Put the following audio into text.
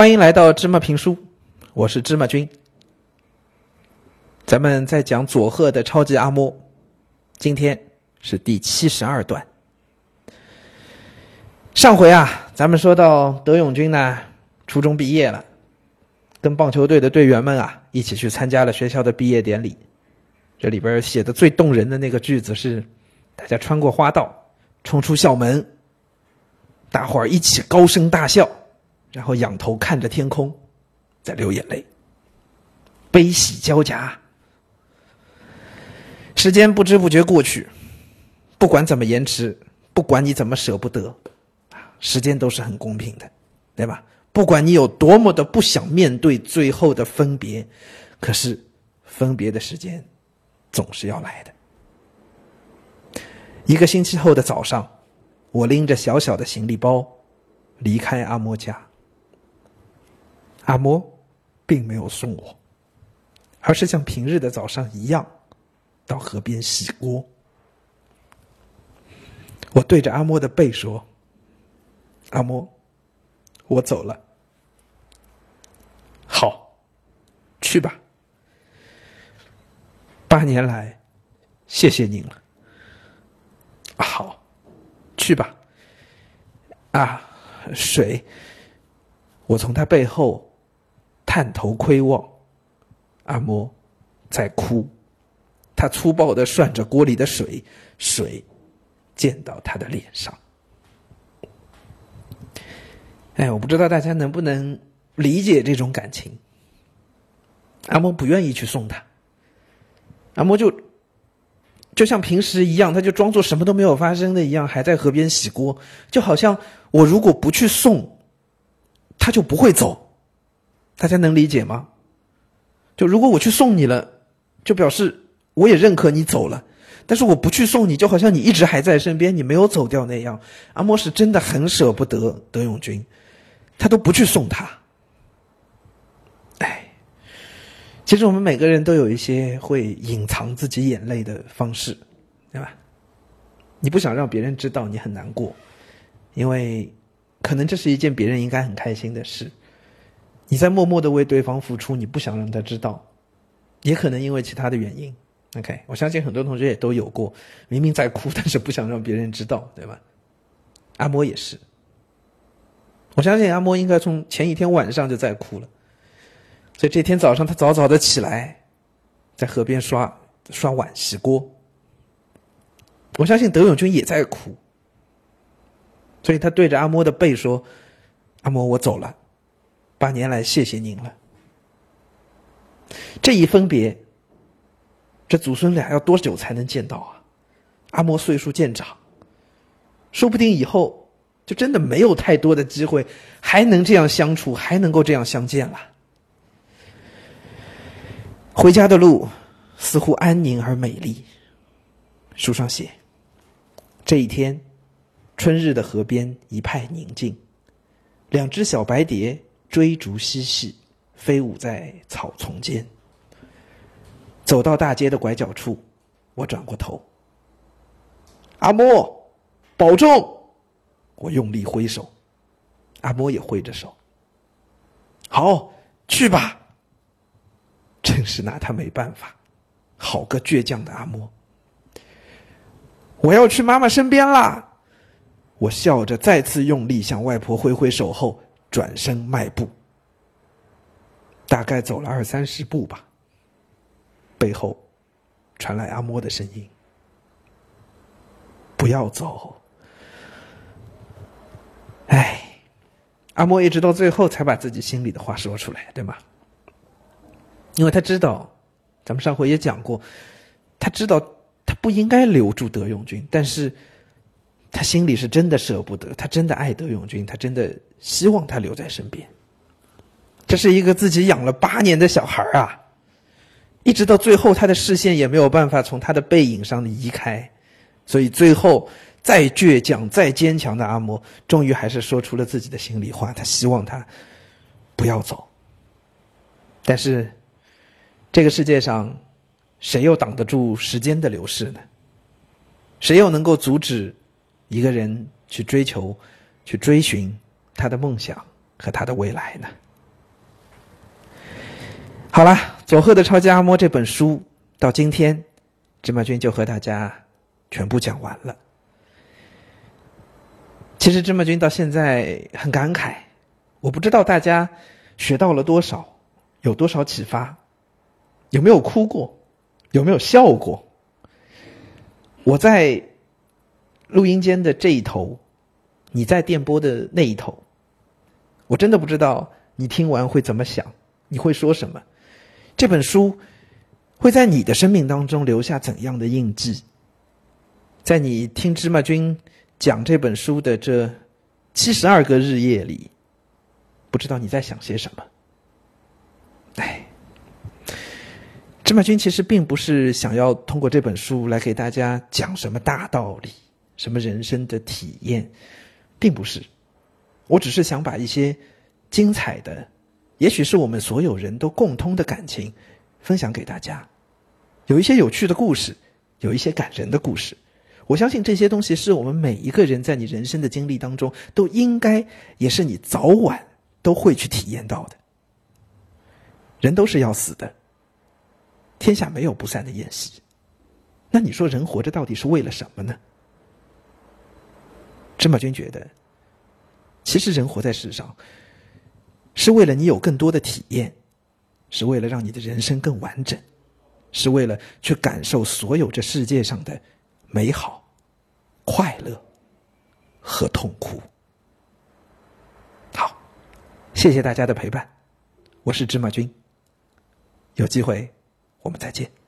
欢迎来到芝麻评书，我是芝麻君。咱们在讲佐贺的超级阿嬷，今天是第七十二段。上回啊，咱们说到德永君呢，初中毕业了，跟棒球队的队员们啊一起去参加了学校的毕业典礼。这里边写的最动人的那个句子是：大家穿过花道，冲出校门，大伙儿一起高声大笑，然后仰头看着天空，在流眼泪，悲喜交加。时间不知不觉过去，不管怎么延迟，不管你怎么舍不得，时间都是很公平的，对吧？不管你有多么的不想面对最后的分别，可是分别的时间总是要来的。一个星期后的早上，我拎着小小的行李包离开阿嬷家。阿嬷并没有送我，而是像平日的早上一样。到河边洗锅，我对着阿嬷的背说：“阿嬷，我走了。”好，去吧。八年来，谢谢您了。好，去吧。啊，水。我从他背后探头窥望，阿嬷在哭。他粗暴的涮着锅里的水，水溅到他的脸上。哎，我不知道大家能不能理解这种感情。阿嬷不愿意去送他，阿嬷就就像平时一样，他就装作什么都没有发生的一样，还在河边洗锅，就好像我如果不去送，他就不会走。大家能理解吗？就如果我去送你了，就表示。我也认可你走了，但是我不去送你，就好像你一直还在身边，你没有走掉那样。阿莫是真的很舍不得德永君，他都不去送他。哎，其实我们每个人都有一些会隐藏自己眼泪的方式，对吧？你不想让别人知道你很难过，因为可能这是一件别人应该很开心的事。你在默默的为对方付出，你不想让他知道，也可能因为其他的原因。OK，我相信很多同学也都有过，明明在哭，但是不想让别人知道，对吧？阿莫也是，我相信阿莫应该从前一天晚上就在哭了，所以这天早上他早早的起来，在河边刷刷碗洗锅。我相信德永君也在哭，所以他对着阿莫的背说：“阿莫，我走了，八年来谢谢您了。”这一分别。这祖孙俩要多久才能见到啊？阿嬷岁数渐长，说不定以后就真的没有太多的机会还能这样相处，还能够这样相见了。回家的路似乎安宁而美丽。书上写：这一天，春日的河边一派宁静，两只小白蝶追逐嬉戏，飞舞在草丛间。走到大街的拐角处，我转过头。阿莫，保重！我用力挥手，阿莫也挥着手。好，去吧。真是拿他没办法，好个倔强的阿莫。我要去妈妈身边啦！我笑着再次用力向外婆挥挥手后，转身迈步。大概走了二三十步吧。背后传来阿嬷的声音：“不要走。”哎，阿嬷一直到最后才把自己心里的话说出来，对吗？因为他知道，咱们上回也讲过，他知道他不应该留住德永君，但是他心里是真的舍不得，他真的爱德永军，他真的希望他留在身边。这是一个自己养了八年的小孩啊！一直到最后，他的视线也没有办法从他的背影上移开，所以最后再倔强、再坚强的阿嬷，终于还是说出了自己的心里话。他希望他不要走。但是，这个世界上，谁又挡得住时间的流逝呢？谁又能够阻止一个人去追求、去追寻他的梦想和他的未来呢？好了，佐贺的超级阿嬷这本书到今天，芝麻君就和大家全部讲完了。其实芝麻君到现在很感慨，我不知道大家学到了多少，有多少启发，有没有哭过，有没有笑过？我在录音间的这一头，你在电波的那一头，我真的不知道你听完会怎么想，你会说什么？这本书会在你的生命当中留下怎样的印记？在你听芝麻君讲这本书的这七十二个日夜里，不知道你在想些什么？哎，芝麻君其实并不是想要通过这本书来给大家讲什么大道理、什么人生的体验，并不是。我只是想把一些精彩的。也许是我们所有人都共通的感情，分享给大家。有一些有趣的故事，有一些感人的故事。我相信这些东西是我们每一个人在你人生的经历当中都应该，也是你早晚都会去体验到的。人都是要死的，天下没有不散的宴席。那你说人活着到底是为了什么呢？芝麻君觉得，其实人活在世上。是为了你有更多的体验，是为了让你的人生更完整，是为了去感受所有这世界上的美好、快乐和痛苦。好，谢谢大家的陪伴，我是芝麻君，有机会我们再见。